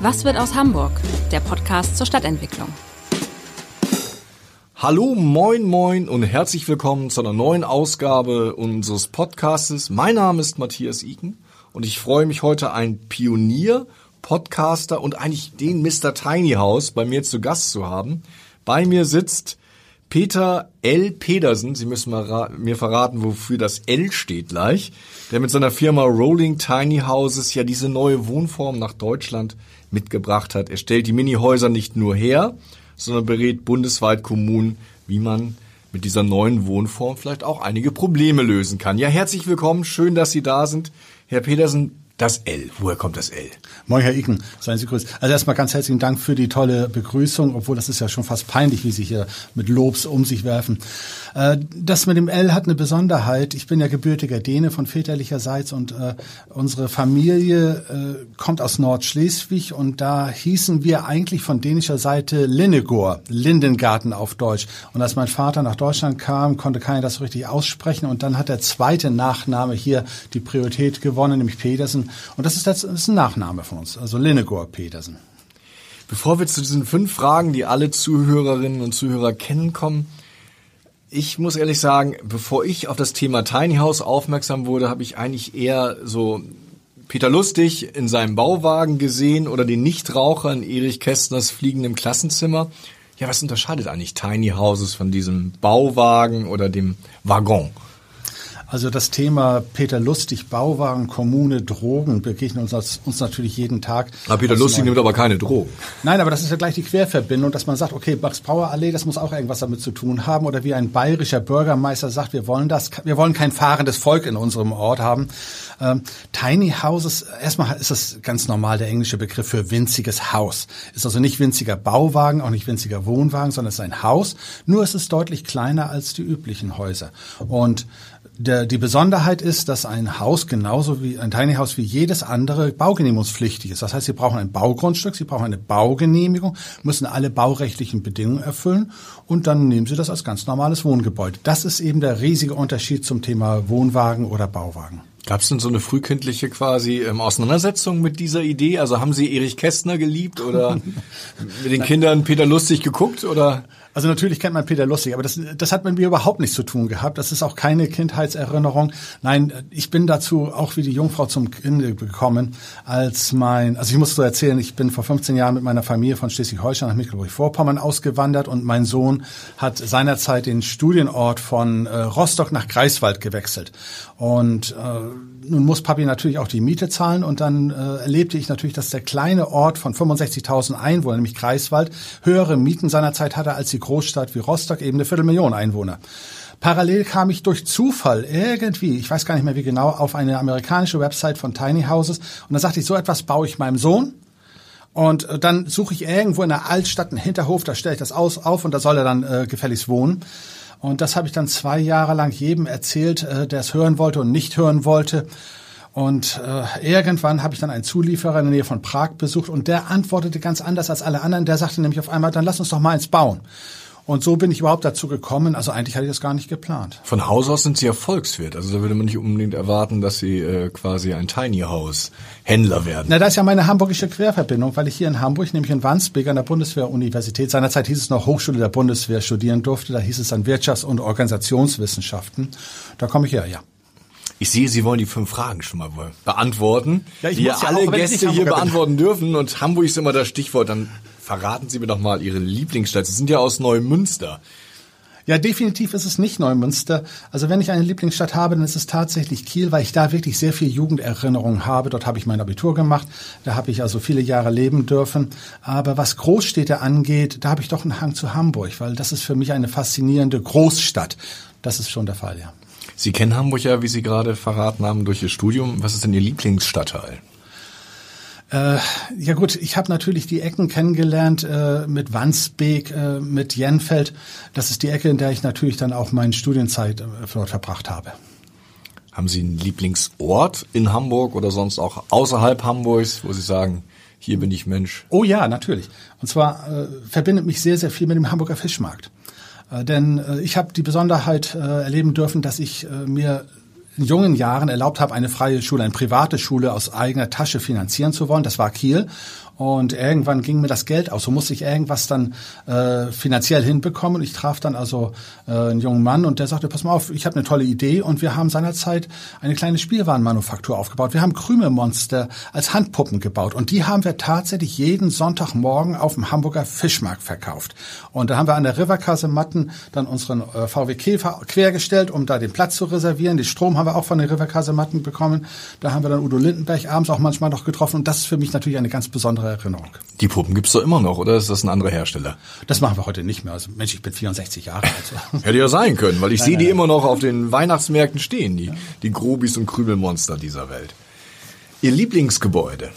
Was wird aus Hamburg? Der Podcast zur Stadtentwicklung. Hallo, moin, moin und herzlich willkommen zu einer neuen Ausgabe unseres Podcastes. Mein Name ist Matthias Iken und ich freue mich heute ein Pionier, Podcaster und eigentlich den Mr. Tiny House bei mir zu Gast zu haben. Bei mir sitzt Peter L. Pedersen, Sie müssen mir verraten, wofür das L steht gleich, der mit seiner Firma Rolling Tiny Houses ja diese neue Wohnform nach Deutschland mitgebracht hat. Er stellt die Minihäuser nicht nur her, sondern berät bundesweit Kommunen, wie man mit dieser neuen Wohnform vielleicht auch einige Probleme lösen kann. Ja, herzlich willkommen, schön, dass Sie da sind. Herr Pedersen, das L. Woher kommt das L? Moin, Herr Iken. Seien Sie grüßt. Also erstmal ganz herzlichen Dank für die tolle Begrüßung, obwohl das ist ja schon fast peinlich, wie Sie hier mit Lobs um sich werfen. Äh, das mit dem L hat eine Besonderheit. Ich bin ja gebürtiger Däne von väterlicherseits und äh, unsere Familie äh, kommt aus Nordschleswig und da hießen wir eigentlich von dänischer Seite Linnegor, Lindengarten auf Deutsch. Und als mein Vater nach Deutschland kam, konnte keiner das so richtig aussprechen und dann hat der zweite Nachname hier die Priorität gewonnen, nämlich Pedersen. Und das ist, das ist ein Nachname von uns, also Linnegor Petersen. Bevor wir zu diesen fünf Fragen, die alle Zuhörerinnen und Zuhörer kennen, kommen, ich muss ehrlich sagen, bevor ich auf das Thema Tiny House aufmerksam wurde, habe ich eigentlich eher so Peter Lustig in seinem Bauwagen gesehen oder den Nichtraucher in Erich Kästners fliegendem Klassenzimmer. Ja, was unterscheidet eigentlich Tiny Houses von diesem Bauwagen oder dem Waggon? Also das Thema Peter Lustig, Bauwagen, Kommune, Drogen begegnen uns, uns natürlich jeden Tag. Aber Peter Lustig nimmt aber keine Drogen. Nein, aber das ist ja gleich die Querverbindung, dass man sagt, okay, Max Power Allee, das muss auch irgendwas damit zu tun haben. Oder wie ein bayerischer Bürgermeister sagt, wir wollen das, wir wollen kein fahrendes Volk in unserem Ort haben. Ähm, Tiny Houses, erstmal ist das ganz normal der englische Begriff für winziges Haus. Ist also nicht winziger Bauwagen, auch nicht winziger Wohnwagen, sondern es ist ein Haus. Nur ist es deutlich kleiner als die üblichen Häuser. Und der, die Besonderheit ist, dass ein Haus genauso wie ein Tiny House wie jedes andere baugenehmigungspflichtig ist. Das heißt, Sie brauchen ein Baugrundstück, Sie brauchen eine Baugenehmigung, müssen alle baurechtlichen Bedingungen erfüllen und dann nehmen Sie das als ganz normales Wohngebäude. Das ist eben der riesige Unterschied zum Thema Wohnwagen oder Bauwagen. Gab es denn so eine frühkindliche quasi ähm, Auseinandersetzung mit dieser Idee? Also haben Sie Erich Kästner geliebt oder mit den Kindern Peter Lustig geguckt oder? Also natürlich kennt man Peter Lustig, aber das, das hat mit mir überhaupt nichts zu tun gehabt. Das ist auch keine Kindheitserinnerung. Nein, ich bin dazu auch wie die Jungfrau zum Kinde gekommen, als mein, also ich muss so erzählen, ich bin vor 15 Jahren mit meiner Familie von Schleswig-Holstein nach Mecklenburg-Vorpommern ausgewandert und mein Sohn hat seinerzeit den Studienort von äh, Rostock nach Greifswald gewechselt. Und äh, nun muss Papi natürlich auch die Miete zahlen und dann äh, erlebte ich natürlich, dass der kleine Ort von 65.000 Einwohnern, nämlich Greifswald, höhere Mieten seinerzeit hatte als die Großstadt wie Rostock eben eine Viertelmillion Einwohner. Parallel kam ich durch Zufall irgendwie, ich weiß gar nicht mehr wie genau, auf eine amerikanische Website von Tiny Houses und da sagte ich, so etwas baue ich meinem Sohn. Und äh, dann suche ich irgendwo in der Altstadt einen Hinterhof, da stelle ich das aus, auf und da soll er dann äh, gefälligst wohnen. Und das habe ich dann zwei Jahre lang jedem erzählt, äh, der es hören wollte und nicht hören wollte. Und äh, irgendwann habe ich dann einen Zulieferer in der Nähe von Prag besucht und der antwortete ganz anders als alle anderen. Der sagte nämlich auf einmal, dann lass uns doch mal eins bauen. Und so bin ich überhaupt dazu gekommen. Also eigentlich hatte ich das gar nicht geplant. Von Haus aus sind Sie ja Volkswirt. Also da würde man nicht unbedingt erwarten, dass Sie äh, quasi ein Tiny House Händler werden. Na, da ist ja meine hamburgische Querverbindung, weil ich hier in Hamburg, nämlich in Wandsbek an der Bundeswehruniversität, seinerzeit hieß es noch Hochschule der Bundeswehr studieren durfte. Da hieß es dann Wirtschafts- und Organisationswissenschaften. Da komme ich her, ja. Ich sehe, Sie wollen die fünf Fragen schon mal beantworten, ja, die ja alle Gäste hier beantworten dürfen. Und Hamburg ist immer das Stichwort. Dann verraten Sie mir doch mal Ihre Lieblingsstadt. Sie sind ja aus Neumünster. Ja, definitiv ist es nicht Neumünster. Also wenn ich eine Lieblingsstadt habe, dann ist es tatsächlich Kiel, weil ich da wirklich sehr viel Jugenderinnerungen habe. Dort habe ich mein Abitur gemacht. Da habe ich also viele Jahre leben dürfen. Aber was Großstädte angeht, da habe ich doch einen Hang zu Hamburg, weil das ist für mich eine faszinierende Großstadt. Das ist schon der Fall, ja. Sie kennen Hamburg ja, wie Sie gerade verraten haben, durch Ihr Studium. Was ist denn Ihr Lieblingsstadtteil? Äh, ja gut, ich habe natürlich die Ecken kennengelernt äh, mit Wandsbek, äh, mit Jenfeld. Das ist die Ecke, in der ich natürlich dann auch meine Studienzeit äh, dort verbracht habe. Haben Sie einen Lieblingsort in Hamburg oder sonst auch außerhalb Hamburgs, wo Sie sagen, hier bin ich Mensch? Oh ja, natürlich. Und zwar äh, verbindet mich sehr, sehr viel mit dem Hamburger Fischmarkt. Äh, denn äh, ich habe die Besonderheit äh, erleben dürfen, dass ich äh, mir jungen Jahren erlaubt habe, eine freie Schule, eine private Schule aus eigener Tasche finanzieren zu wollen. Das war Kiel. Und irgendwann ging mir das Geld aus. So musste ich irgendwas dann äh, finanziell hinbekommen. Ich traf dann also äh, einen jungen Mann und der sagte, pass mal auf, ich habe eine tolle Idee. Und wir haben seinerzeit eine kleine Spielwarenmanufaktur aufgebaut. Wir haben Krümelmonster als Handpuppen gebaut. Und die haben wir tatsächlich jeden Sonntagmorgen auf dem Hamburger Fischmarkt verkauft. Und da haben wir an der Riverkasematten dann unseren äh, VW Käfer quergestellt, um da den Platz zu reservieren. Die Strom haben wir auch von den Riverkasematten bekommen. Da haben wir dann Udo Lindenberg abends auch manchmal noch getroffen. Und das ist für mich natürlich eine ganz besondere Erinnerung. Die Puppen gibt's doch immer noch, oder ist das ein anderer Hersteller? Das machen wir heute nicht mehr. Also Mensch, ich bin 64 Jahre alt. Hätte ja sein können, weil ich sehe die nein. immer noch auf den Weihnachtsmärkten stehen, die, ja. die Grobis und Krümelmonster dieser Welt. Ihr Lieblingsgebäude?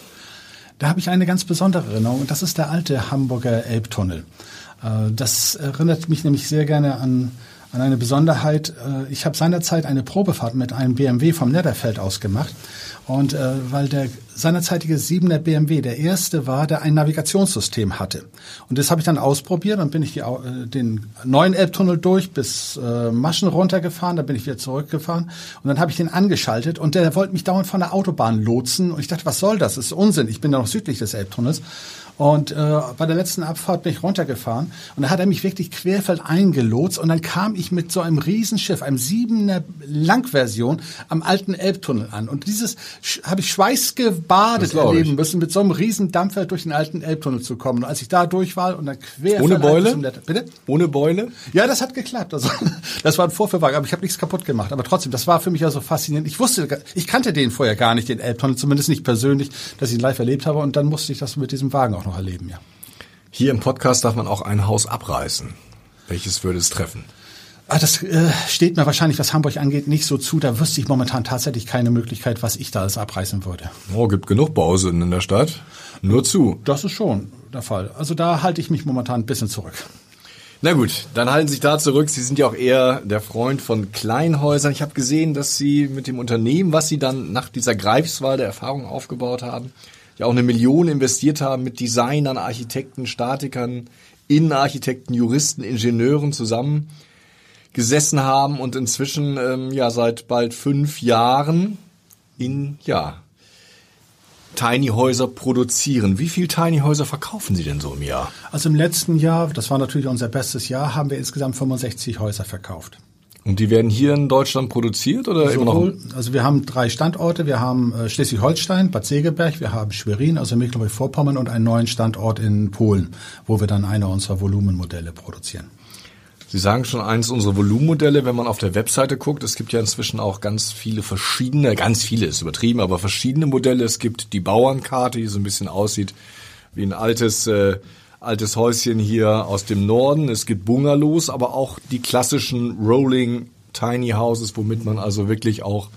Da habe ich eine ganz besondere Erinnerung und das ist der alte Hamburger Elbtunnel. Äh, das erinnert mich nämlich sehr gerne an an eine Besonderheit. Äh, ich habe seinerzeit eine Probefahrt mit einem BMW vom Netterfeld aus gemacht und äh, weil der seinerzeitige 7er BMW der erste war, der ein Navigationssystem hatte. Und das habe ich dann ausprobiert. Dann bin ich die, äh, den neuen Elbtunnel durch bis äh, Maschen runtergefahren. Dann bin ich wieder zurückgefahren. Und dann habe ich den angeschaltet. Und der wollte mich dauernd von der Autobahn lotsen. Und ich dachte, was soll das? Das ist Unsinn. Ich bin ja noch südlich des Elbtunnels. Und äh, bei der letzten Abfahrt bin ich runtergefahren und da hat er mich wirklich querfeld eingelotst und dann kam ich mit so einem Riesenschiff, einem siebener Langversion am alten Elbtunnel an. Und dieses habe ich schweißgebadet erleben müssen, mit so einem riesen Dampfer durch den alten Elbtunnel zu kommen. Und als ich da durch war und dann quer Ohne Beule? Bitte? Ohne Beule? Ja, das hat geklappt. Also das war ein Vorführwagen, aber ich habe nichts kaputt gemacht. Aber trotzdem, das war für mich also faszinierend. Ich wusste, ich kannte den vorher gar nicht, den Elbtunnel, zumindest nicht persönlich, dass ich ihn live erlebt habe. Und dann musste ich das mit diesem Wagen auch noch erleben, ja. Hier im Podcast darf man auch ein Haus abreißen. Welches würde es treffen? Ah, das äh, steht mir wahrscheinlich, was Hamburg angeht, nicht so zu. Da wüsste ich momentan tatsächlich keine Möglichkeit, was ich da alles abreißen würde. Oh, gibt genug Bausünden in der Stadt. Nur zu. Das ist schon der Fall. Also da halte ich mich momentan ein bisschen zurück. Na gut, dann halten Sie sich da zurück. Sie sind ja auch eher der Freund von Kleinhäusern. Ich habe gesehen, dass Sie mit dem Unternehmen, was Sie dann nach dieser Greifswald der Erfahrung aufgebaut haben, ja auch eine Million investiert haben mit Designern, Architekten, Statikern, Innenarchitekten, Juristen, Ingenieuren zusammen gesessen haben und inzwischen ähm, ja seit bald fünf Jahren in ja Tiny Häuser produzieren. Wie viel Tiny Häuser verkaufen Sie denn so im Jahr? Also im letzten Jahr, das war natürlich unser bestes Jahr, haben wir insgesamt 65 Häuser verkauft. Und die werden hier in Deutschland produziert oder Sowohl, immer noch? Also wir haben drei Standorte. Wir haben äh, Schleswig-Holstein, Bad Segeberg, wir haben Schwerin, also Mecklenburg-Vorpommern und einen neuen Standort in Polen, wo wir dann eine unserer Volumenmodelle produzieren. Sie sagen schon eins unserer Volumenmodelle, wenn man auf der Webseite guckt, es gibt ja inzwischen auch ganz viele verschiedene, ganz viele ist übertrieben, aber verschiedene Modelle. Es gibt die Bauernkarte, die so ein bisschen aussieht wie ein altes äh, altes Häuschen hier aus dem Norden. Es gibt Bungalows, aber auch die klassischen Rolling Tiny Houses, womit man also wirklich auch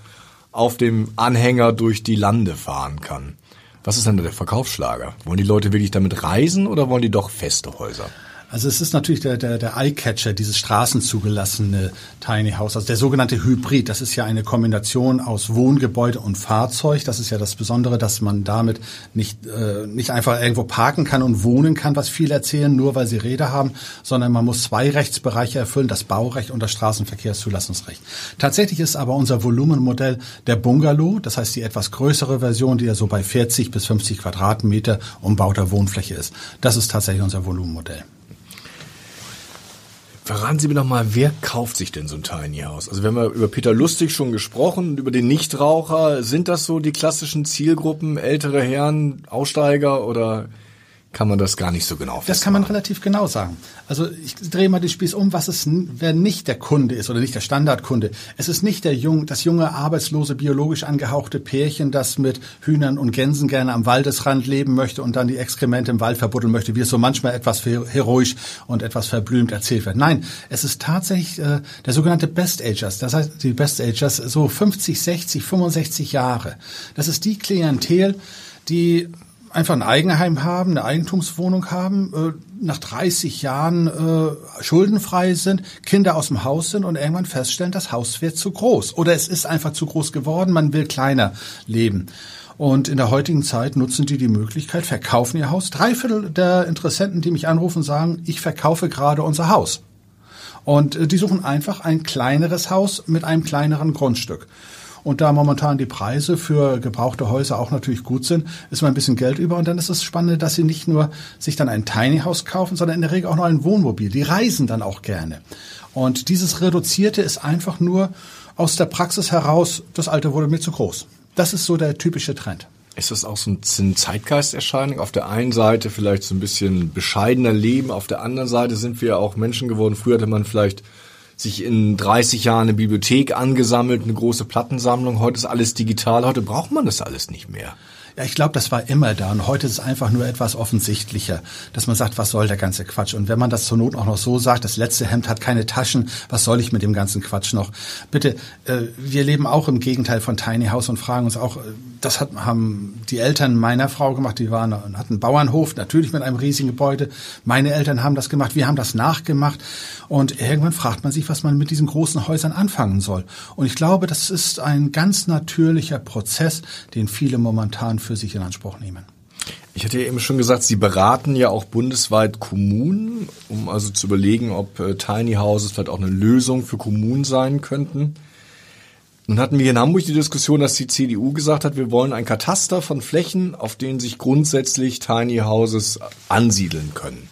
auf dem Anhänger durch die Lande fahren kann. Was ist denn der Verkaufsschlager? Wollen die Leute wirklich damit reisen oder wollen die doch feste Häuser? Also es ist natürlich der, der, der Eyecatcher, dieses straßenzugelassene Tiny House, also der sogenannte Hybrid. Das ist ja eine Kombination aus Wohngebäude und Fahrzeug. Das ist ja das Besondere, dass man damit nicht, äh, nicht einfach irgendwo parken kann und wohnen kann, was viele erzählen, nur weil sie Räder haben, sondern man muss zwei Rechtsbereiche erfüllen, das Baurecht und das Straßenverkehrszulassungsrecht. Tatsächlich ist aber unser Volumenmodell der Bungalow, das heißt die etwas größere Version, die ja so bei 40 bis 50 Quadratmeter umbauter Wohnfläche ist. Das ist tatsächlich unser Volumenmodell. Verraten Sie mir noch mal, wer kauft sich denn so ein Tiny House? Also wir haben ja über Peter Lustig schon gesprochen, über den Nichtraucher. Sind das so die klassischen Zielgruppen, ältere Herren, Aussteiger oder kann man das gar nicht so genau festmachen. Das kann man relativ genau sagen. Also ich drehe mal den Spieß um, was es, wer nicht der Kunde ist oder nicht der Standardkunde. Es ist nicht der jung, das junge, arbeitslose, biologisch angehauchte Pärchen, das mit Hühnern und Gänsen gerne am Waldesrand leben möchte und dann die Exkremente im Wald verbuddeln möchte, wie es so manchmal etwas heroisch und etwas verblümt erzählt wird. Nein, es ist tatsächlich äh, der sogenannte Best Agers. Das heißt, die Best Agers, so 50, 60, 65 Jahre. Das ist die Klientel, die einfach ein Eigenheim haben, eine Eigentumswohnung haben, äh, nach 30 Jahren äh, schuldenfrei sind, Kinder aus dem Haus sind und irgendwann feststellen, das Haus wird zu groß oder es ist einfach zu groß geworden, man will kleiner leben. Und in der heutigen Zeit nutzen die die Möglichkeit, verkaufen ihr Haus. Drei Viertel der Interessenten, die mich anrufen, sagen, ich verkaufe gerade unser Haus. Und äh, die suchen einfach ein kleineres Haus mit einem kleineren Grundstück. Und da momentan die Preise für gebrauchte Häuser auch natürlich gut sind, ist mal ein bisschen Geld über. Und dann ist das Spannende, dass sie nicht nur sich dann ein Tiny House kaufen, sondern in der Regel auch noch ein Wohnmobil. Die reisen dann auch gerne. Und dieses Reduzierte ist einfach nur aus der Praxis heraus, das Alte wurde mir zu groß. Das ist so der typische Trend. Ist das auch so ein Zeitgeisterscheinung? Auf der einen Seite vielleicht so ein bisschen bescheidener Leben, auf der anderen Seite sind wir auch Menschen geworden. Früher hatte man vielleicht sich in 30 Jahren eine Bibliothek angesammelt, eine große Plattensammlung. Heute ist alles digital. Heute braucht man das alles nicht mehr. Ja, ich glaube, das war immer da und heute ist es einfach nur etwas offensichtlicher, dass man sagt, was soll der ganze Quatsch? Und wenn man das zur Not auch noch so sagt, das letzte Hemd hat keine Taschen, was soll ich mit dem ganzen Quatsch noch? Bitte, äh, wir leben auch im Gegenteil von Tiny House und fragen uns auch, äh, das hat, haben die Eltern meiner Frau gemacht, die waren, hatten einen Bauernhof, natürlich mit einem riesigen Gebäude. Meine Eltern haben das gemacht, wir haben das nachgemacht. Und irgendwann fragt man sich, was man mit diesen großen Häusern anfangen soll. Und ich glaube, das ist ein ganz natürlicher Prozess, den viele momentan für sich in Anspruch nehmen. Ich hatte ja eben schon gesagt, Sie beraten ja auch bundesweit Kommunen, um also zu überlegen, ob äh, Tiny Houses vielleicht auch eine Lösung für Kommunen sein könnten. Nun hatten wir in Hamburg die Diskussion, dass die CDU gesagt hat, wir wollen ein Kataster von Flächen, auf denen sich grundsätzlich Tiny Houses ansiedeln können.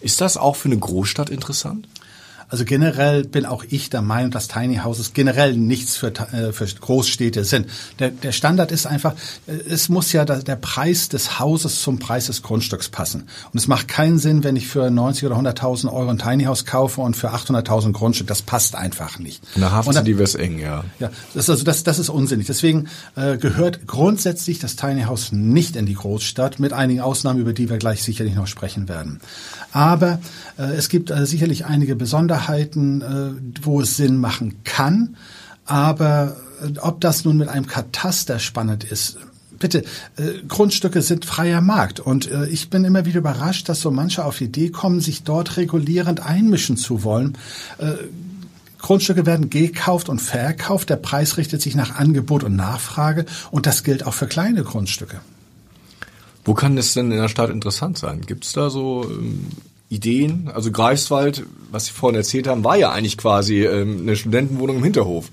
Ist das auch für eine Großstadt interessant? Also generell bin auch ich der Meinung, dass Tiny Houses generell nichts für, äh, für Großstädte sind. Der, der Standard ist einfach, äh, es muss ja der, der Preis des Hauses zum Preis des Grundstücks passen. Und es macht keinen Sinn, wenn ich für 90 oder 100.000 Euro ein Tiny House kaufe und für 800.000 Grundstück. Das passt einfach nicht. In der Hafen die wird's eng, ja. Ja, das ist also das, das ist unsinnig. Deswegen äh, gehört grundsätzlich das Tiny House nicht in die Großstadt, mit einigen Ausnahmen, über die wir gleich sicherlich noch sprechen werden. Aber äh, es gibt äh, sicherlich einige Besonderheiten, äh, wo es Sinn machen kann. Aber äh, ob das nun mit einem Kataster spannend ist, bitte, äh, Grundstücke sind freier Markt. Und äh, ich bin immer wieder überrascht, dass so manche auf die Idee kommen, sich dort regulierend einmischen zu wollen. Äh, Grundstücke werden gekauft und verkauft. Der Preis richtet sich nach Angebot und Nachfrage. Und das gilt auch für kleine Grundstücke. Wo kann das denn in der Stadt interessant sein? Gibt es da so ähm, Ideen? Also Greifswald, was Sie vorhin erzählt haben, war ja eigentlich quasi ähm, eine Studentenwohnung im Hinterhof.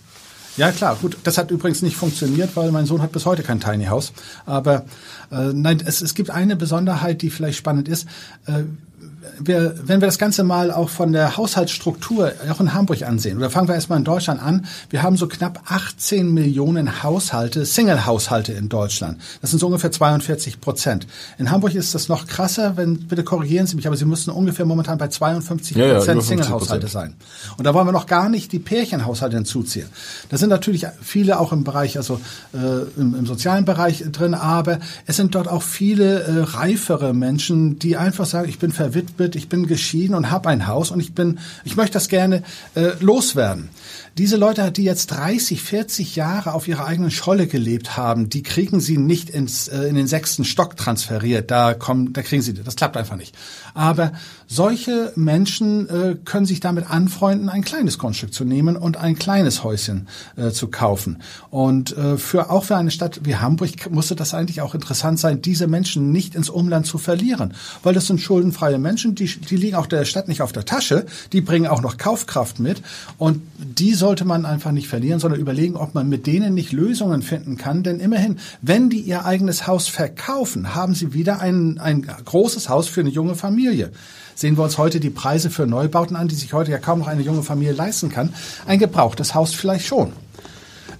Ja klar, gut. Das hat übrigens nicht funktioniert, weil mein Sohn hat bis heute kein Tiny House. Aber äh, nein, es, es gibt eine Besonderheit, die vielleicht spannend ist. Äh, wir, wenn wir das Ganze mal auch von der Haushaltsstruktur auch in Hamburg ansehen, oder fangen wir erstmal in Deutschland an, wir haben so knapp 18 Millionen Haushalte, Single-Haushalte in Deutschland. Das sind so ungefähr 42 Prozent. In Hamburg ist das noch krasser, wenn, bitte korrigieren Sie mich, aber Sie müssen ungefähr momentan bei 52 Prozent ja, ja, Single-Haushalte sein. Und da wollen wir noch gar nicht die Pärchenhaushalte hinzuziehen. Da sind natürlich viele auch im Bereich, also äh, im, im sozialen Bereich drin, aber es sind dort auch viele äh, reifere Menschen, die einfach sagen, ich bin verwitwet, wird, ich bin geschieden und habe ein Haus und ich bin, ich möchte das gerne äh, loswerden. Diese Leute, die jetzt 30, 40 Jahre auf ihrer eigenen Scholle gelebt haben, die kriegen sie nicht ins, äh, in den sechsten Stock transferiert. Da kommen, da kriegen sie, das klappt einfach nicht. Aber solche Menschen äh, können sich damit anfreunden, ein kleines Grundstück zu nehmen und ein kleines Häuschen äh, zu kaufen. Und äh, für auch für eine Stadt wie Hamburg musste das eigentlich auch interessant sein, diese Menschen nicht ins Umland zu verlieren, weil das sind schuldenfreie Menschen, die, die liegen auch der Stadt nicht auf der Tasche, die bringen auch noch Kaufkraft mit und die sollte man einfach nicht verlieren, sondern überlegen, ob man mit denen nicht Lösungen finden kann. Denn immerhin, wenn die ihr eigenes Haus verkaufen, haben sie wieder ein, ein großes Haus für eine junge Familie. Sehen wir uns heute die Preise für Neubauten an, die sich heute ja kaum noch eine junge Familie leisten kann. Ein gebrauchtes Haus vielleicht schon.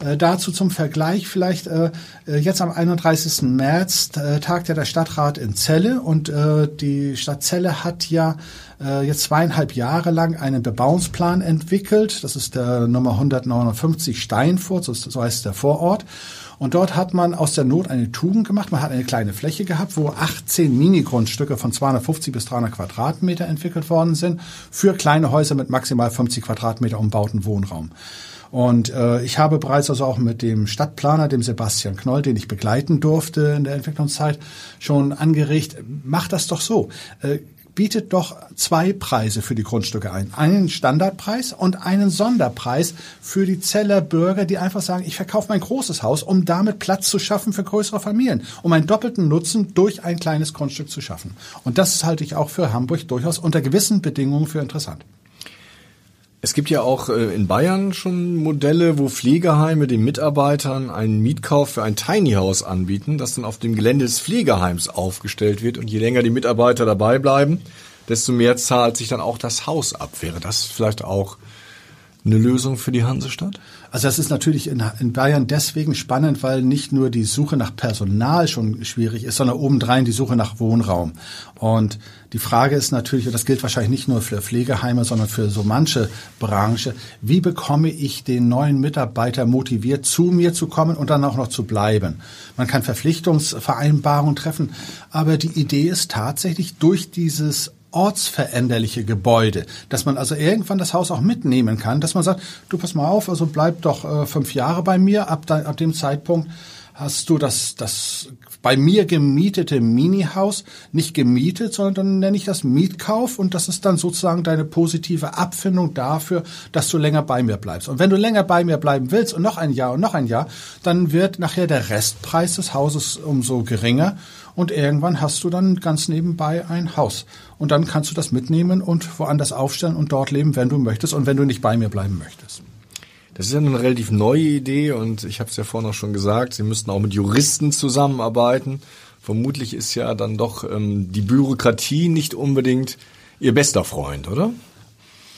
Äh, dazu zum Vergleich vielleicht äh, äh jetzt am 31. März äh, tagt ja der Stadtrat in Celle und äh, die Stadt Celle hat ja äh, jetzt zweieinhalb Jahre lang einen Bebauungsplan entwickelt. Das ist der Nummer 159 Steinfurt, so, so heißt der Vorort. Und dort hat man aus der Not eine Tugend gemacht. Man hat eine kleine Fläche gehabt, wo 18 Mini-Grundstücke von 250 bis 300 Quadratmeter entwickelt worden sind für kleine Häuser mit maximal 50 Quadratmeter umbauten Wohnraum. Und äh, ich habe bereits also auch mit dem Stadtplaner, dem Sebastian Knoll, den ich begleiten durfte in der Entwicklungszeit, schon angeregt, mach das doch so. Äh, bietet doch zwei Preise für die Grundstücke ein. Einen Standardpreis und einen Sonderpreis für die Zeller Bürger, die einfach sagen, ich verkaufe mein großes Haus, um damit Platz zu schaffen für größere Familien, um einen doppelten Nutzen durch ein kleines Grundstück zu schaffen. Und das halte ich auch für Hamburg durchaus unter gewissen Bedingungen für interessant. Es gibt ja auch äh, in Bayern schon Modelle, wo Pflegeheime den Mitarbeitern einen Mietkauf für ein Tiny House anbieten, das dann auf dem Gelände des Pflegeheims aufgestellt wird. Und je länger die Mitarbeiter dabei bleiben, desto mehr zahlt sich dann auch das Haus ab. Wäre das vielleicht auch eine Lösung für die Hansestadt? Also das ist natürlich in, in, Bayern deswegen spannend, weil nicht nur die Suche nach Personal schon schwierig ist, sondern obendrein die Suche nach Wohnraum. Und die Frage ist natürlich, und das gilt wahrscheinlich nicht nur für Pflegeheime, sondern für so manche Branche, wie bekomme ich den neuen Mitarbeiter motiviert, zu mir zu kommen und dann auch noch zu bleiben? Man kann Verpflichtungsvereinbarungen treffen, aber die Idee ist tatsächlich durch dieses ortsveränderliche Gebäude, dass man also irgendwann das Haus auch mitnehmen kann, dass man sagt, du pass mal auf, also bleib doch äh, fünf Jahre bei mir, ab, da, ab dem Zeitpunkt hast du das, das bei mir gemietete Mini-Haus nicht gemietet, sondern dann nenne ich das Mietkauf und das ist dann sozusagen deine positive Abfindung dafür, dass du länger bei mir bleibst. Und wenn du länger bei mir bleiben willst und noch ein Jahr und noch ein Jahr, dann wird nachher der Restpreis des Hauses umso geringer und irgendwann hast du dann ganz nebenbei ein Haus. Und dann kannst du das mitnehmen und woanders aufstellen und dort leben, wenn du möchtest und wenn du nicht bei mir bleiben möchtest. Das ist ja eine relativ neue Idee und ich habe es ja vorhin auch schon gesagt, Sie müssten auch mit Juristen zusammenarbeiten. Vermutlich ist ja dann doch ähm, die Bürokratie nicht unbedingt Ihr bester Freund, oder?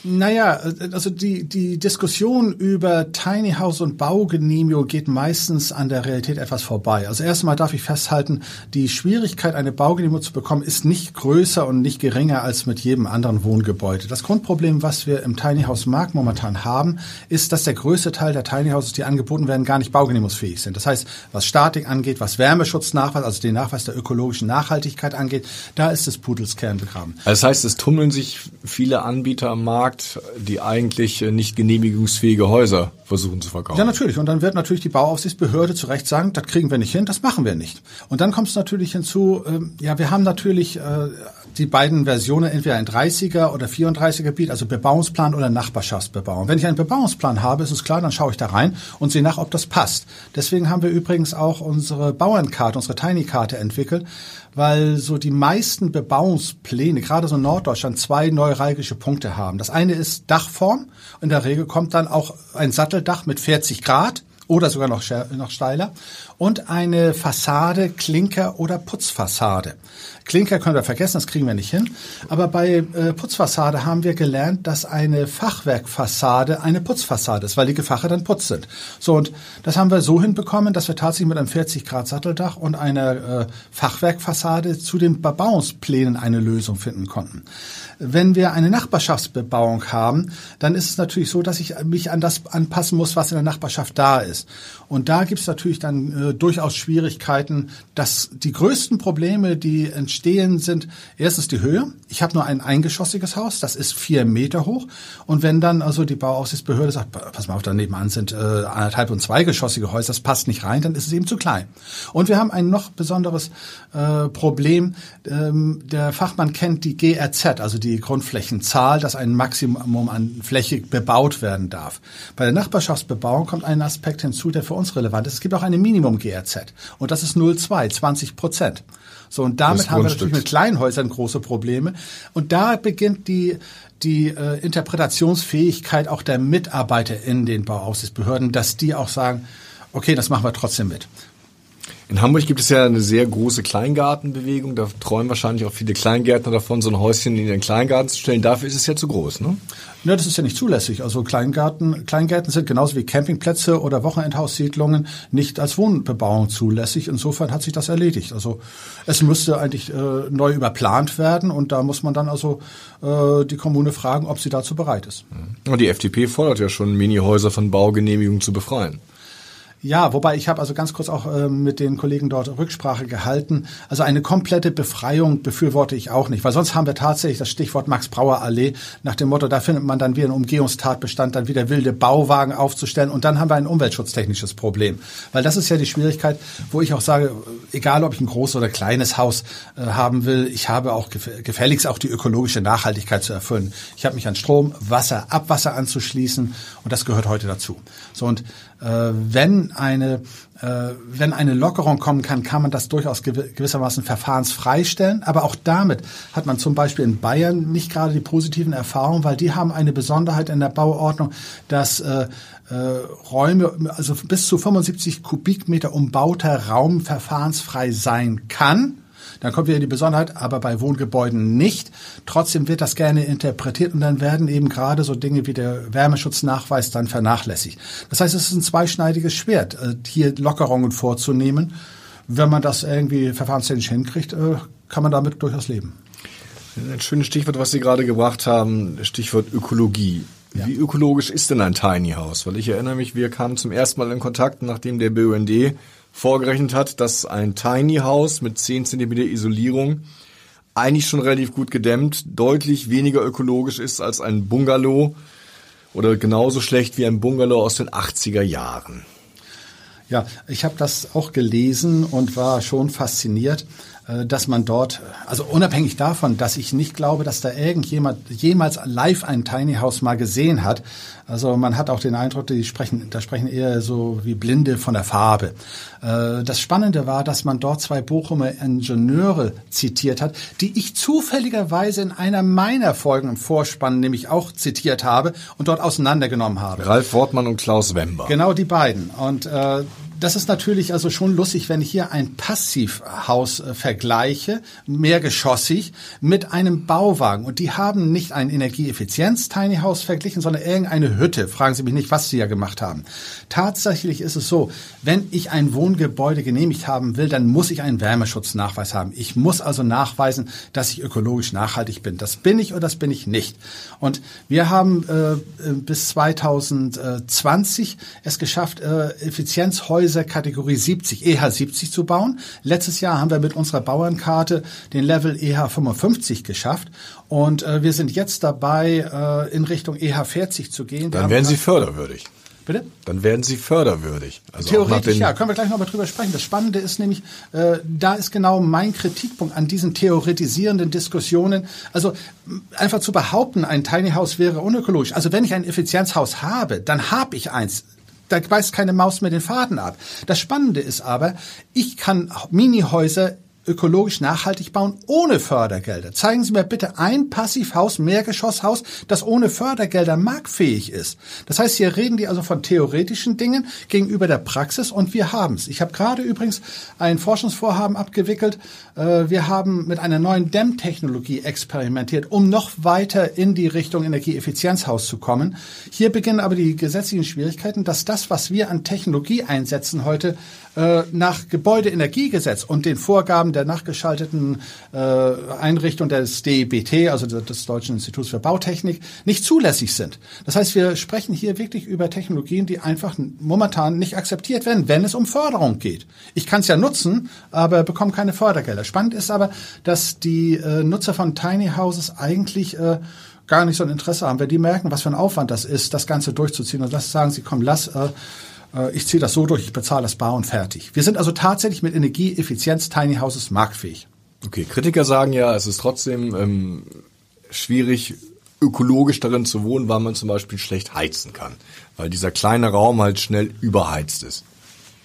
Naja, also die, die Diskussion über Tiny House und Baugenehmigung geht meistens an der Realität etwas vorbei. Also erstmal darf ich festhalten, die Schwierigkeit, eine Baugenehmigung zu bekommen, ist nicht größer und nicht geringer als mit jedem anderen Wohngebäude. Das Grundproblem, was wir im Tiny House Markt momentan haben, ist, dass der größte Teil der Tiny Houses, die angeboten werden, gar nicht baugenehmigungsfähig sind. Das heißt, was Statik angeht, was Wärmeschutznachweis, also den Nachweis der ökologischen Nachhaltigkeit angeht, da ist das Pudels Kern begraben. Das heißt, es tummeln sich viele Anbieter am Markt Markt, die eigentlich nicht genehmigungsfähige Häuser versuchen zu verkaufen. Ja, natürlich. Und dann wird natürlich die Bauaufsichtsbehörde zu Recht sagen, das kriegen wir nicht hin, das machen wir nicht. Und dann kommt es natürlich hinzu, ähm, ja, wir haben natürlich äh, die beiden Versionen, entweder ein 30er oder 34er Gebiet, also Bebauungsplan oder Nachbarschaftsbebauung. Wenn ich einen Bebauungsplan habe, ist es klar, dann schaue ich da rein und sehe nach, ob das passt. Deswegen haben wir übrigens auch unsere Bauernkarte, unsere Tiny-Karte entwickelt, weil so die meisten Bebauungspläne, gerade so in Norddeutschland, zwei neuralgische Punkte haben. Das eine ist Dachform. In der Regel kommt dann auch ein Satteldach mit 40 Grad oder sogar noch, noch steiler und eine Fassade, Klinker oder Putzfassade. Klinker können wir vergessen, das kriegen wir nicht hin. Aber bei äh, Putzfassade haben wir gelernt, dass eine Fachwerkfassade eine Putzfassade ist, weil die Gefache dann Putz sind. So, und das haben wir so hinbekommen, dass wir tatsächlich mit einem 40 Grad Satteldach und einer äh, Fachwerkfassade zu den Bebauungsplänen eine Lösung finden konnten. Wenn wir eine Nachbarschaftsbebauung haben, dann ist es natürlich so, dass ich mich an das anpassen muss, was in der Nachbarschaft da ist. Und da gibt es natürlich dann äh, durchaus Schwierigkeiten, dass die größten Probleme, die entstehen, sind erstens die Höhe. Ich habe nur ein eingeschossiges Haus, das ist vier Meter hoch. Und wenn dann also die Bauaufsichtsbehörde sagt, pass mal auf, da nebenan sind äh, anderthalb und zweigeschossige Häuser, das passt nicht rein, dann ist es eben zu klein. Und wir haben ein noch besonderes äh, Problem. Ähm, der Fachmann kennt die GRZ, also die Grundflächenzahl, dass ein Maximum an Fläche bebaut werden darf. Bei der Nachbarschaftsbebauung kommt ein Aspekt hinzu, der für uns relevant ist. Es gibt auch eine Minimum-GRZ und das ist 0,2, 20 Prozent. So, und damit haben wir natürlich mit Kleinhäusern große Probleme. Und da beginnt die, die äh, Interpretationsfähigkeit auch der Mitarbeiter in den Bauaufsichtsbehörden, dass die auch sagen, okay, das machen wir trotzdem mit. In Hamburg gibt es ja eine sehr große Kleingartenbewegung. Da träumen wahrscheinlich auch viele Kleingärtner davon, so ein Häuschen in ihren Kleingarten zu stellen. Dafür ist es ja zu groß, ne? Ja, das ist ja nicht zulässig. Also Kleingarten, Kleingärten sind genauso wie Campingplätze oder Wochenendhaussiedlungen nicht als Wohnbebauung zulässig. Insofern hat sich das erledigt. Also es müsste eigentlich äh, neu überplant werden und da muss man dann also äh, die Kommune fragen, ob sie dazu bereit ist. Und die FDP fordert ja schon, Minihäuser von Baugenehmigungen zu befreien. Ja, wobei ich habe also ganz kurz auch äh, mit den Kollegen dort Rücksprache gehalten. Also eine komplette Befreiung befürworte ich auch nicht, weil sonst haben wir tatsächlich das Stichwort Max-Brauer-Allee nach dem Motto, da findet man dann wieder einen Umgehungstatbestand, dann wieder wilde Bauwagen aufzustellen und dann haben wir ein umweltschutztechnisches Problem. Weil das ist ja die Schwierigkeit, wo ich auch sage, egal ob ich ein großes oder kleines Haus äh, haben will, ich habe auch gefälligst auch die ökologische Nachhaltigkeit zu erfüllen. Ich habe mich an Strom, Wasser, Abwasser anzuschließen und das gehört heute dazu. So und wenn eine äh, wenn eine Lockerung kommen kann, kann man das durchaus gewissermaßen verfahrensfrei stellen. Aber auch damit hat man zum Beispiel in Bayern nicht gerade die positiven Erfahrungen, weil die haben eine Besonderheit in der Bauordnung, dass äh, äh, Räume, also bis zu 75 Kubikmeter umbauter Raum verfahrensfrei sein kann dann kommt wieder die Besonderheit, aber bei Wohngebäuden nicht. Trotzdem wird das gerne interpretiert und dann werden eben gerade so Dinge wie der Wärmeschutznachweis dann vernachlässigt. Das heißt, es ist ein zweischneidiges Schwert, äh, hier Lockerungen vorzunehmen. Wenn man das irgendwie verfahrenstechnisch hinkriegt, äh, kann man damit durchaus leben. Ein schönes Stichwort, was Sie gerade gebracht haben, Stichwort Ökologie. Ja. Wie ökologisch ist denn ein Tiny House? Weil ich erinnere mich, wir kamen zum ersten Mal in Kontakt, nachdem der BUND vorgerechnet hat, dass ein Tiny House mit 10 cm Isolierung eigentlich schon relativ gut gedämmt, deutlich weniger ökologisch ist als ein Bungalow oder genauso schlecht wie ein Bungalow aus den 80er Jahren. Ja, ich habe das auch gelesen und war schon fasziniert. Äh, dass man dort, also unabhängig davon, dass ich nicht glaube, dass da irgendjemand jemals live ein Tiny House mal gesehen hat. Also man hat auch den Eindruck, die sprechen, da sprechen eher so wie Blinde von der Farbe. Äh, das Spannende war, dass man dort zwei Bochumer Ingenieure zitiert hat, die ich zufälligerweise in einer meiner Folgen im Vorspann nämlich auch zitiert habe und dort auseinandergenommen habe. Ralf Wortmann und Klaus Wember. Genau die beiden. Und äh, das ist natürlich also schon lustig, wenn ich hier ein Passivhaus äh, vergleiche, mehrgeschossig, mit einem Bauwagen. Und die haben nicht ein Energieeffizienz-Tiny House verglichen, sondern irgendeine Hütte. Fragen Sie mich nicht, was sie ja gemacht haben. Tatsächlich ist es so, wenn ich ein Wohngebäude genehmigt haben will, dann muss ich einen Wärmeschutznachweis haben. Ich muss also nachweisen, dass ich ökologisch nachhaltig bin. Das bin ich oder das bin ich nicht. Und wir haben äh, bis 2020 es geschafft, äh, Effizienzhäuser Häuser Kategorie 70, EH 70 zu bauen. Letztes Jahr haben wir mit unserer Bauernkarte den Level EH 55 geschafft und äh, wir sind jetzt dabei, äh, in Richtung EH 40 zu gehen. Dann werden Sie förderwürdig. Bitte? Dann werden sie förderwürdig. Also Theoretisch ja, können wir gleich noch mal drüber sprechen. Das Spannende ist nämlich, äh, da ist genau mein Kritikpunkt an diesen theoretisierenden Diskussionen. Also einfach zu behaupten, ein Tiny House wäre unökologisch. Also wenn ich ein Effizienzhaus habe, dann habe ich eins da beißt keine Maus mehr den Faden ab. Das Spannende ist aber, ich kann Minihäuser ökologisch nachhaltig bauen ohne Fördergelder. Zeigen Sie mir bitte ein Passivhaus, Mehrgeschosshaus, das ohne Fördergelder marktfähig ist. Das heißt, hier reden die also von theoretischen Dingen gegenüber der Praxis und wir haben es. Ich habe gerade übrigens ein Forschungsvorhaben abgewickelt. Äh, wir haben mit einer neuen Dämmtechnologie experimentiert, um noch weiter in die Richtung Energieeffizienzhaus zu kommen. Hier beginnen aber die gesetzlichen Schwierigkeiten, dass das, was wir an Technologie einsetzen heute, nach Gebäudeenergiegesetz und den Vorgaben der nachgeschalteten äh, Einrichtung des DEBT, also des Deutschen Instituts für Bautechnik, nicht zulässig sind. Das heißt, wir sprechen hier wirklich über Technologien, die einfach momentan nicht akzeptiert werden, wenn es um Förderung geht. Ich kann es ja nutzen, aber bekomme keine Fördergelder. Spannend ist aber, dass die äh, Nutzer von Tiny Houses eigentlich äh, gar nicht so ein Interesse haben. Wenn die merken, was für ein Aufwand das ist, das Ganze durchzuziehen und das sagen sie, komm, lass äh, äh, ich ziehe das so durch, ich bezahle das bar und fertig. Wir sind also tatsächlich mit Energieeffizienz Tiny Houses marktfähig. Okay, Kritiker sagen ja, es ist trotzdem ähm, schwierig, ökologisch darin zu wohnen, weil man zum Beispiel schlecht heizen kann, weil dieser kleine Raum halt schnell überheizt ist.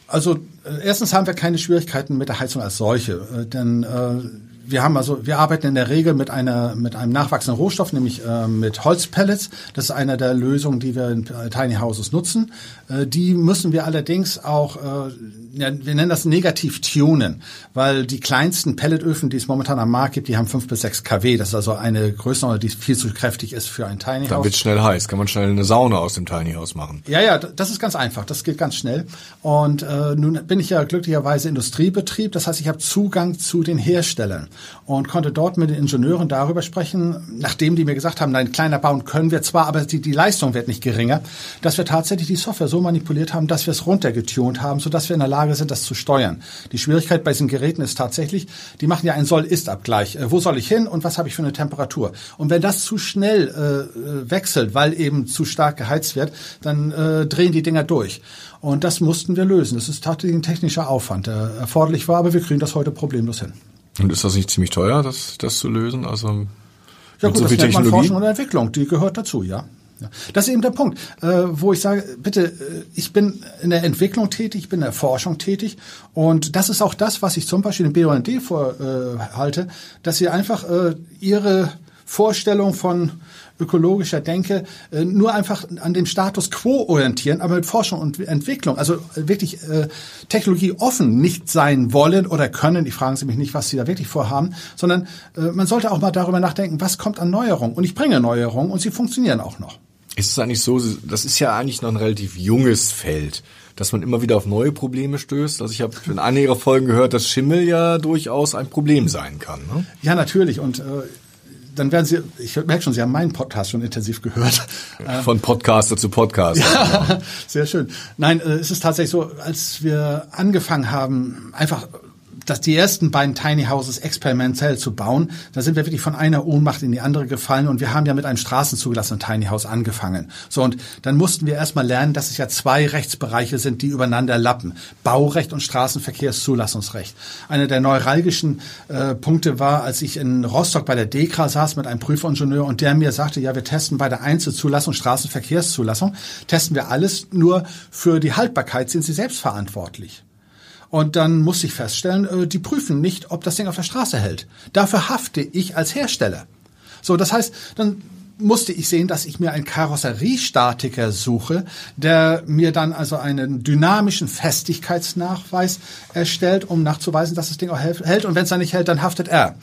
Also äh, erstens haben wir keine Schwierigkeiten mit der Heizung als solche, äh, denn äh, wir haben also, wir arbeiten in der Regel mit einer, mit einem nachwachsenden Rohstoff, nämlich äh, mit Holzpellets. Das ist eine der Lösungen, die wir in Tiny Houses nutzen. Äh, die müssen wir allerdings auch, äh, ja, wir nennen das negativ tunen, weil die kleinsten Pelletöfen, die es momentan am Markt gibt, die haben fünf bis sechs kW. Das ist also eine Größenordnung, die viel zu kräftig ist für ein Tiny House. Dann wird schnell heiß. Kann man schnell eine Sauna aus dem Tiny House machen? Ja, ja, das ist ganz einfach. Das geht ganz schnell. Und äh, nun bin ich ja glücklicherweise Industriebetrieb. Das heißt, ich habe Zugang zu den Herstellern und konnte dort mit den Ingenieuren darüber sprechen, nachdem die mir gesagt haben, nein, kleiner bauen können wir zwar, aber die, die Leistung wird nicht geringer, dass wir tatsächlich die Software so manipuliert haben, dass wir es runtergetunt haben, sodass wir in der Lage sind, das zu steuern. Die Schwierigkeit bei diesen Geräten ist tatsächlich, die machen ja einen Soll-Ist-Abgleich. Äh, wo soll ich hin und was habe ich für eine Temperatur? Und wenn das zu schnell äh, äh wechselt, weil eben zu stark geheizt wird, dann äh, drehen die Dinger durch. Und das mussten wir lösen. Das ist tatsächlich ein technischer Aufwand, der erforderlich war, aber wir kriegen das heute problemlos hin. Und ist das nicht ziemlich teuer, das, das zu lösen? Also ja gut, so das nennt man Forschung und Entwicklung, die gehört dazu, ja. Ja. Das ist eben der Punkt, äh, wo ich sage, bitte, äh, ich bin in der Entwicklung tätig, ich bin in der Forschung tätig und das ist auch das, was ich zum Beispiel im BUND vorhalte, äh, dass sie einfach äh, ihre Vorstellung von ökologischer Denke äh, nur einfach an dem Status quo orientieren, aber mit Forschung und Entwicklung, also wirklich äh, Technologie offen nicht sein wollen oder können. Ich frage Sie mich nicht, was Sie da wirklich vorhaben, sondern äh, man sollte auch mal darüber nachdenken, was kommt an Neuerung. Und ich bringe Neuerungen und sie funktionieren auch noch. Ist es eigentlich so, das ist ja eigentlich noch ein relativ junges Feld, dass man immer wieder auf neue Probleme stößt. Also ich habe in einer Ihrer Folgen gehört, dass Schimmel ja durchaus ein Problem sein kann. Ne? Ja, natürlich. Und äh, dann werden Sie, ich merke schon, Sie haben meinen Podcast schon intensiv gehört. Von Podcaster zu Podcaster. Ja, sehr schön. Nein, äh, es ist tatsächlich so, als wir angefangen haben, einfach dass die ersten beiden Tiny Houses experimentell zu bauen, da sind wir wirklich von einer Ohnmacht in die andere gefallen und wir haben ja mit einem straßenzugelassenen Tiny House angefangen. So und dann mussten wir erstmal lernen, dass es ja zwei Rechtsbereiche sind, die übereinander lappen. Baurecht und Straßenverkehrszulassungsrecht. Einer der neuralgischen äh, Punkte war, als ich in Rostock bei der DEKRA saß mit einem Prüfingenieur und der mir sagte, ja, wir testen bei der Einzelzulassung, Straßenverkehrszulassung, testen wir alles, nur für die Haltbarkeit sind sie selbst verantwortlich. Und dann muss ich feststellen, äh, die prüfen nicht, ob das Ding auf der Straße hält. Dafür hafte ich als Hersteller. So, das heißt, dann musste ich sehen, dass ich mir einen Karosseriestatiker suche, der mir dann also einen dynamischen Festigkeitsnachweis erstellt, um nachzuweisen, dass das Ding auch hält. Und wenn es dann nicht hält, dann haftet er.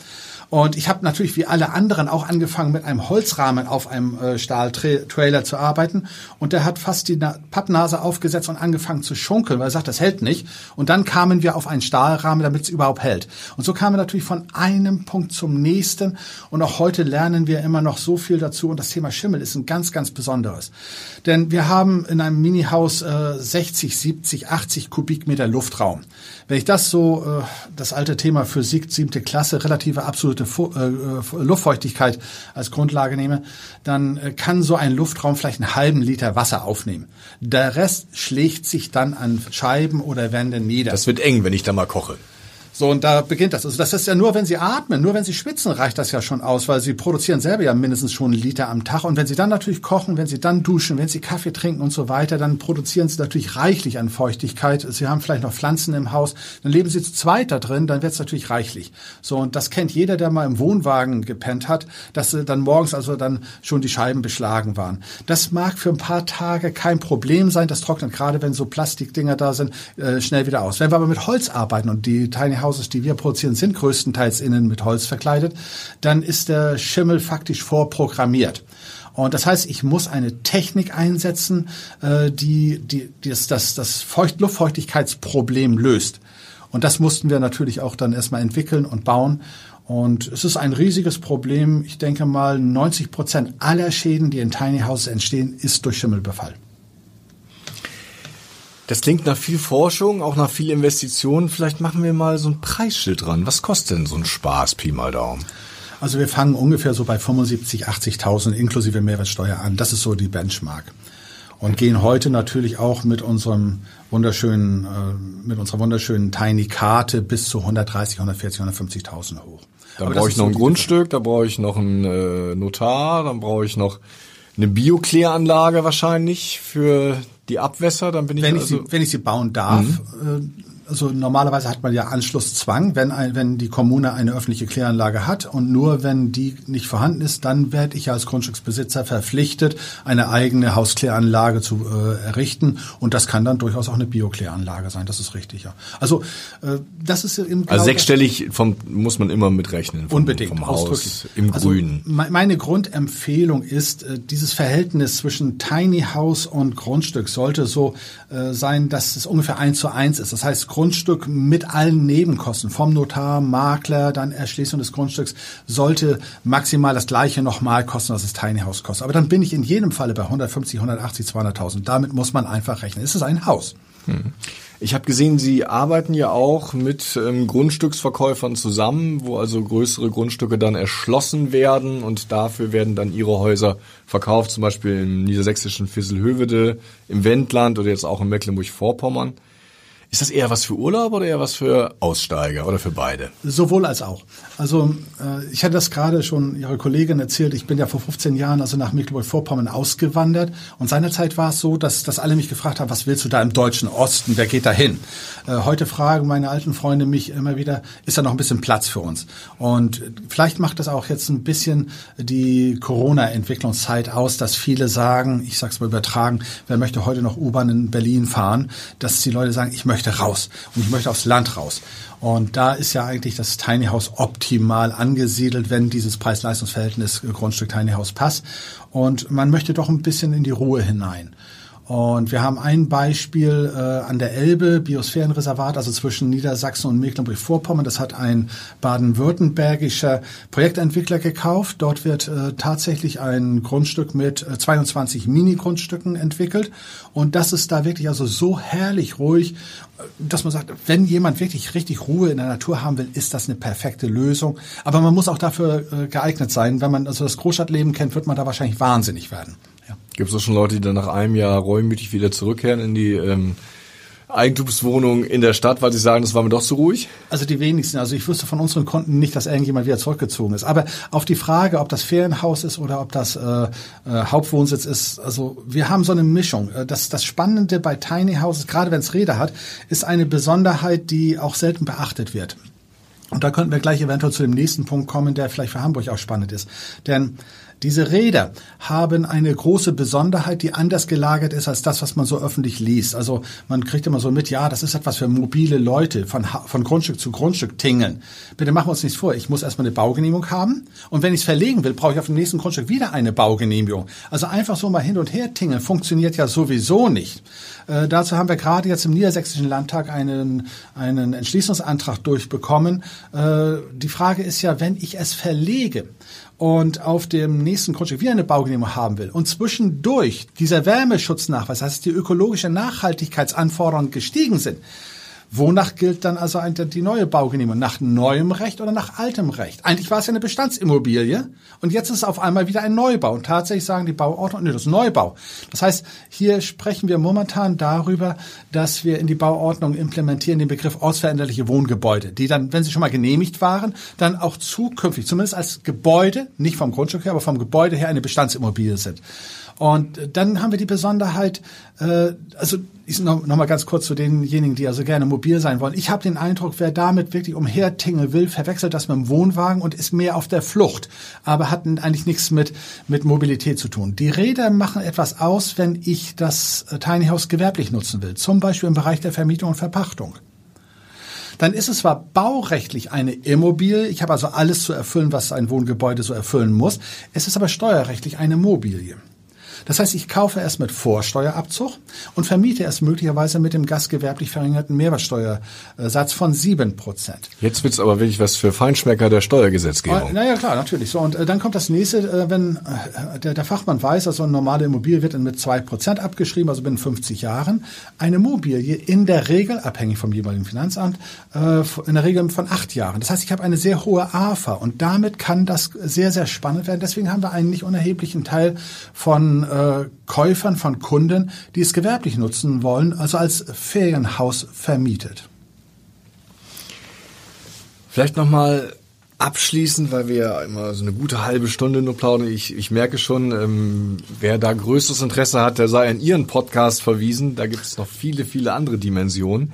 Und ich habe natürlich wie alle anderen auch angefangen mit einem Holzrahmen auf einem äh, Stahltrailer zu arbeiten. Und der hat fast die Na Pappnase aufgesetzt und angefangen zu schunkeln, weil er sagt, das hält nicht. Und dann kamen wir auf einen Stahlrahmen, damit es überhaupt hält. Und so kamen wir natürlich von einem Punkt zum nächsten. Und auch heute lernen wir immer noch so viel dazu. Und das Thema Schimmel ist ein ganz, ganz besonderes. Denn wir haben in einem Mini-Haus äh, 60, 70, 80 Kubikmeter Luftraum. Wenn ich das so, äh, das alte Thema Physik, siebte Klasse, relative absolute äh, äh, Luftfeuchtigkeit als Grundlage nehme, dann kann so ein Luftraum vielleicht einen halben Liter Wasser aufnehmen. Der Rest schlägt sich dann an Scheiben oder Wände nieder. Das wird eng, wenn ich da mal koche. So, und da beginnt das. Also das ist ja nur, wenn sie atmen, nur wenn sie schwitzen, reicht das ja schon aus, weil sie produzieren selber ja mindestens schon einen Liter am Tag. Und wenn sie dann natürlich kochen, wenn sie dann duschen, wenn sie Kaffee trinken und so weiter, dann produzieren sie natürlich reichlich an Feuchtigkeit. Sie haben vielleicht noch Pflanzen im Haus, dann leben sie zu zweit da drin, dann wird es natürlich reichlich. So, und das kennt jeder, der mal im Wohnwagen gepennt hat, dass dann morgens also dann schon die Scheiben beschlagen waren. Das mag für ein paar Tage kein Problem sein, das trocknet gerade, wenn so Plastikdinger da sind, äh, schnell wieder aus. Wenn wir aber mit Holz arbeiten und die Tiny House Hauses, die wir produzieren, sind größtenteils innen mit Holz verkleidet, dann ist der Schimmel faktisch vorprogrammiert. Und das heißt, ich muss eine Technik einsetzen, äh, die, die, die das, das, das Feucht Luftfeuchtigkeitsproblem löst. Und das mussten wir natürlich auch dann erstmal entwickeln und bauen. Und es ist ein riesiges Problem. Ich denke mal, 90 Prozent aller Schäden, die in Tiny Houses entstehen, ist durch Schimmelbefall. Das klingt nach viel Forschung, auch nach viel Investitionen. Vielleicht machen wir mal so ein Preisschild dran. Was kostet denn so ein Spaß, Pi mal Daumen? Also wir fangen ungefähr so bei 75, 80.000 inklusive Mehrwertsteuer an. Das ist so die Benchmark. Und gehen heute natürlich auch mit unserem wunderschönen, äh, mit unserer wunderschönen Tiny Karte bis zu 130, 140, 150.000 hoch. Da brauche ich noch so ein Grundstück, da brauche ich noch einen äh, Notar, dann brauche ich noch eine Biokläranlage wahrscheinlich für die Abwässer, dann bin ich wenn also ich sie, wenn ich sie bauen darf, mhm. Also normalerweise hat man ja Anschlusszwang, wenn, ein, wenn die Kommune eine öffentliche Kläranlage hat und nur wenn die nicht vorhanden ist, dann werde ich als Grundstücksbesitzer verpflichtet, eine eigene Hauskläranlage zu äh, errichten und das kann dann durchaus auch eine Biokläranlage sein, das ist richtig, ja. Also äh, das ist im Also sechsstellig vom, muss man immer mitrechnen. Vom, unbedingt, vom Haus im also Grünen. Meine Grundempfehlung ist, äh, dieses Verhältnis zwischen Tiny House und Grundstück sollte so äh, sein, dass es ungefähr eins zu eins ist. Das heißt, Grundstück mit allen Nebenkosten vom Notar, Makler, dann Erschließung des Grundstücks sollte maximal das gleiche nochmal kosten, was das Tiny House kostet. Aber dann bin ich in jedem Falle bei 150, 180, 200.000. Damit muss man einfach rechnen. Es ist ein Haus. Hm. Ich habe gesehen, Sie arbeiten ja auch mit ähm, Grundstücksverkäufern zusammen, wo also größere Grundstücke dann erschlossen werden und dafür werden dann Ihre Häuser verkauft, zum Beispiel im niedersächsischen Fisselhövede, im Wendland oder jetzt auch in Mecklenburg-Vorpommern. Ist das eher was für Urlaub oder eher was für Aussteiger oder für beide? Sowohl als auch. Also äh, ich hatte das gerade schon Ihre Kollegin erzählt. Ich bin ja vor 15 Jahren also nach Mecklenburg-Vorpommern ausgewandert und seinerzeit war es so, dass, dass alle mich gefragt haben, was willst du da im deutschen Osten? Wer geht da hin? Äh, heute fragen meine alten Freunde mich immer wieder, ist da noch ein bisschen Platz für uns? Und vielleicht macht das auch jetzt ein bisschen die Corona-Entwicklungszeit aus, dass viele sagen, ich sag's mal übertragen, wer möchte heute noch U-Bahn in Berlin fahren, dass die Leute sagen, ich möchte möchte raus und ich möchte aufs Land raus. Und da ist ja eigentlich das Tiny House optimal angesiedelt, wenn dieses Preis-Leistungs-Verhältnis Grundstück Tiny House passt. Und man möchte doch ein bisschen in die Ruhe hinein. Und wir haben ein Beispiel äh, an der Elbe, Biosphärenreservat, also zwischen Niedersachsen und Mecklenburg-Vorpommern. Das hat ein baden-württembergischer Projektentwickler gekauft. Dort wird äh, tatsächlich ein Grundstück mit äh, 22 Mini-Grundstücken entwickelt. Und das ist da wirklich also so herrlich ruhig, äh, dass man sagt, wenn jemand wirklich richtig Ruhe in der Natur haben will, ist das eine perfekte Lösung. Aber man muss auch dafür äh, geeignet sein. Wenn man also das Großstadtleben kennt, wird man da wahrscheinlich wahnsinnig werden. Gibt es auch schon Leute, die dann nach einem Jahr reumütig wieder zurückkehren in die ähm, Eigentumswohnung in der Stadt, weil sie sagen, das war mir doch zu ruhig? Also die wenigsten. Also ich wüsste von unseren Kunden nicht, dass irgendjemand wieder zurückgezogen ist. Aber auf die Frage, ob das Ferienhaus ist oder ob das äh, äh, Hauptwohnsitz ist, also wir haben so eine Mischung. Äh, das, das Spannende bei Tiny Houses, gerade wenn es Räder hat, ist eine Besonderheit, die auch selten beachtet wird. Und da könnten wir gleich eventuell zu dem nächsten Punkt kommen, der vielleicht für Hamburg auch spannend ist. Denn diese Räder haben eine große Besonderheit, die anders gelagert ist als das, was man so öffentlich liest. Also man kriegt immer so mit, ja, das ist etwas für mobile Leute, von, von Grundstück zu Grundstück tingeln. Bitte machen wir uns nichts vor. Ich muss erstmal eine Baugenehmigung haben. Und wenn ich es verlegen will, brauche ich auf dem nächsten Grundstück wieder eine Baugenehmigung. Also einfach so mal hin und her tingeln funktioniert ja sowieso nicht. Äh, dazu haben wir gerade jetzt im Niedersächsischen Landtag einen, einen Entschließungsantrag durchbekommen. Äh, die Frage ist ja, wenn ich es verlege und auf dem nächsten Grundstück wieder eine Baugenehmigung haben will und zwischendurch dieser Wärmeschutznachweis, das heißt die ökologische Nachhaltigkeitsanforderungen gestiegen sind, Wonach gilt dann also die neue Baugenehmigung? Nach neuem Recht oder nach altem Recht? Eigentlich war es ja eine Bestandsimmobilie und jetzt ist es auf einmal wieder ein Neubau. Und tatsächlich sagen die Bauordnung, nee, das ist Neubau. Das heißt, hier sprechen wir momentan darüber, dass wir in die Bauordnung implementieren den Begriff ausveränderliche Wohngebäude, die dann, wenn sie schon mal genehmigt waren, dann auch zukünftig, zumindest als Gebäude, nicht vom Grundstück her, aber vom Gebäude her eine Bestandsimmobilie sind. Und dann haben wir die Besonderheit, äh, also ich noch, noch mal ganz kurz zu denjenigen, die also gerne mobil sein wollen. Ich habe den Eindruck, wer damit wirklich umhertingeln will, verwechselt das mit dem Wohnwagen und ist mehr auf der Flucht, aber hat eigentlich nichts mit mit Mobilität zu tun. Die Räder machen etwas aus, wenn ich das Tiny House gewerblich nutzen will, zum Beispiel im Bereich der Vermietung und Verpachtung dann ist es zwar baurechtlich eine Immobilie, ich habe also alles zu erfüllen, was ein Wohngebäude so erfüllen muss, es ist aber steuerrechtlich eine Mobilie. Das heißt, ich kaufe es mit Vorsteuerabzug und vermiete es möglicherweise mit dem gastgewerblich verringerten Mehrwertsteuersatz von sieben Prozent. Jetzt wird's aber wirklich was für Feinschmecker der Steuergesetzgebung. Naja, klar, natürlich. So, und äh, dann kommt das nächste, äh, wenn äh, der, der Fachmann weiß, also eine normale Immobilie wird mit zwei Prozent abgeschrieben, also binnen 50 Jahren. Eine Immobilie in der Regel, abhängig vom jeweiligen Finanzamt, äh, in der Regel von acht Jahren. Das heißt, ich habe eine sehr hohe AFA und damit kann das sehr, sehr spannend werden. Deswegen haben wir einen nicht unerheblichen Teil von äh, Käufern, von Kunden, die es gewerblich nutzen wollen, also als Ferienhaus vermietet. Vielleicht nochmal abschließend, weil wir immer so eine gute halbe Stunde nur plaudern. Ich, ich merke schon, ähm, wer da größtes Interesse hat, der sei in Ihren Podcast verwiesen. Da gibt es noch viele, viele andere Dimensionen.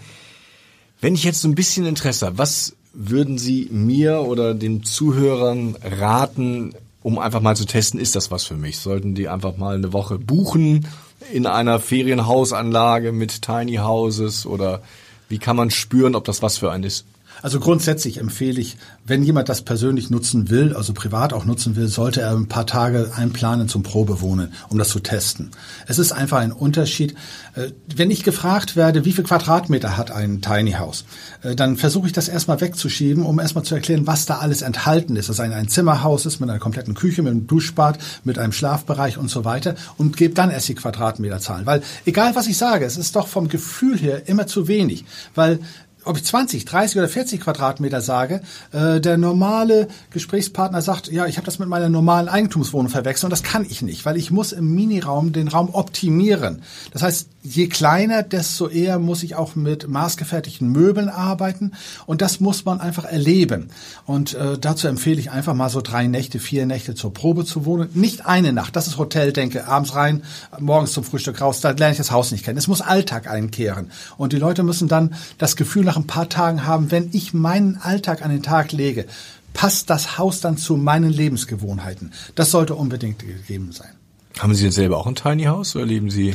Wenn ich jetzt so ein bisschen Interesse habe, was würden Sie mir oder den Zuhörern raten, um einfach mal zu testen, ist das was für mich? Sollten die einfach mal eine Woche buchen in einer Ferienhausanlage mit Tiny Houses oder wie kann man spüren, ob das was für einen ist? Also grundsätzlich empfehle ich, wenn jemand das persönlich nutzen will, also privat auch nutzen will, sollte er ein paar Tage einplanen zum Probewohnen, um das zu testen. Es ist einfach ein Unterschied. Äh, wenn ich gefragt werde, wie viel Quadratmeter hat ein Tiny House, äh, dann versuche ich das erstmal wegzuschieben, um erstmal zu erklären, was da alles enthalten ist. Dass ein, ein Zimmerhaus ist mit einer kompletten Küche, mit einem Duschbad, mit einem Schlafbereich und so weiter und gebe dann erst die Quadratmeterzahlen. Weil egal was ich sage, es ist doch vom Gefühl her immer zu wenig. Weil ob ich 20, 30 oder 40 Quadratmeter sage, äh, der normale Gesprächspartner sagt, ja, ich habe das mit meiner normalen Eigentumswohnung verwechselt und das kann ich nicht, weil ich muss im Miniraum den Raum optimieren. Das heißt, je kleiner, desto eher muss ich auch mit maßgefertigten Möbeln arbeiten und das muss man einfach erleben. Und äh, dazu empfehle ich einfach mal so drei Nächte, vier Nächte zur Probe zu wohnen. Nicht eine Nacht, das ist Hoteldenke, abends rein, morgens zum Frühstück raus, da lerne ich das Haus nicht kennen. Es muss Alltag einkehren. Und die Leute müssen dann das Gefühl nach ein paar Tagen haben, wenn ich meinen Alltag an den Tag lege, passt das Haus dann zu meinen Lebensgewohnheiten. Das sollte unbedingt gegeben sein. Haben Sie denn selber auch ein Tiny House oder leben Sie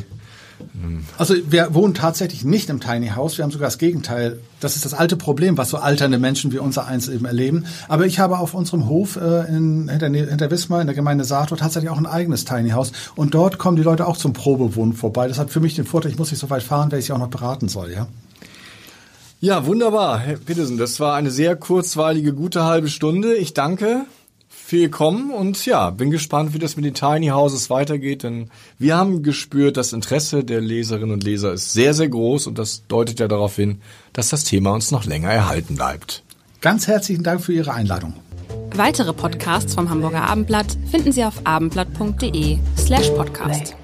also wir wohnen tatsächlich nicht im Tiny House. Wir haben sogar das Gegenteil. Das ist das alte Problem, was so alternde Menschen wie unser eins eben erleben. Aber ich habe auf unserem Hof äh, in, hinter, hinter Wismar in der Gemeinde Sato tatsächlich auch ein eigenes Tiny House. Und dort kommen die Leute auch zum Probewohnen vorbei. Das hat für mich den Vorteil, ich muss nicht so weit fahren, weil ich sie auch noch beraten soll, ja. Ja, wunderbar, Herr Petersen. Das war eine sehr kurzweilige, gute halbe Stunde. Ich danke viel kommen und ja, bin gespannt, wie das mit den Tiny Houses weitergeht, denn wir haben gespürt, das Interesse der Leserinnen und Leser ist sehr, sehr groß und das deutet ja darauf hin, dass das Thema uns noch länger erhalten bleibt. Ganz herzlichen Dank für Ihre Einladung. Weitere Podcasts vom Hamburger Abendblatt finden Sie auf abendblatt.de slash podcast.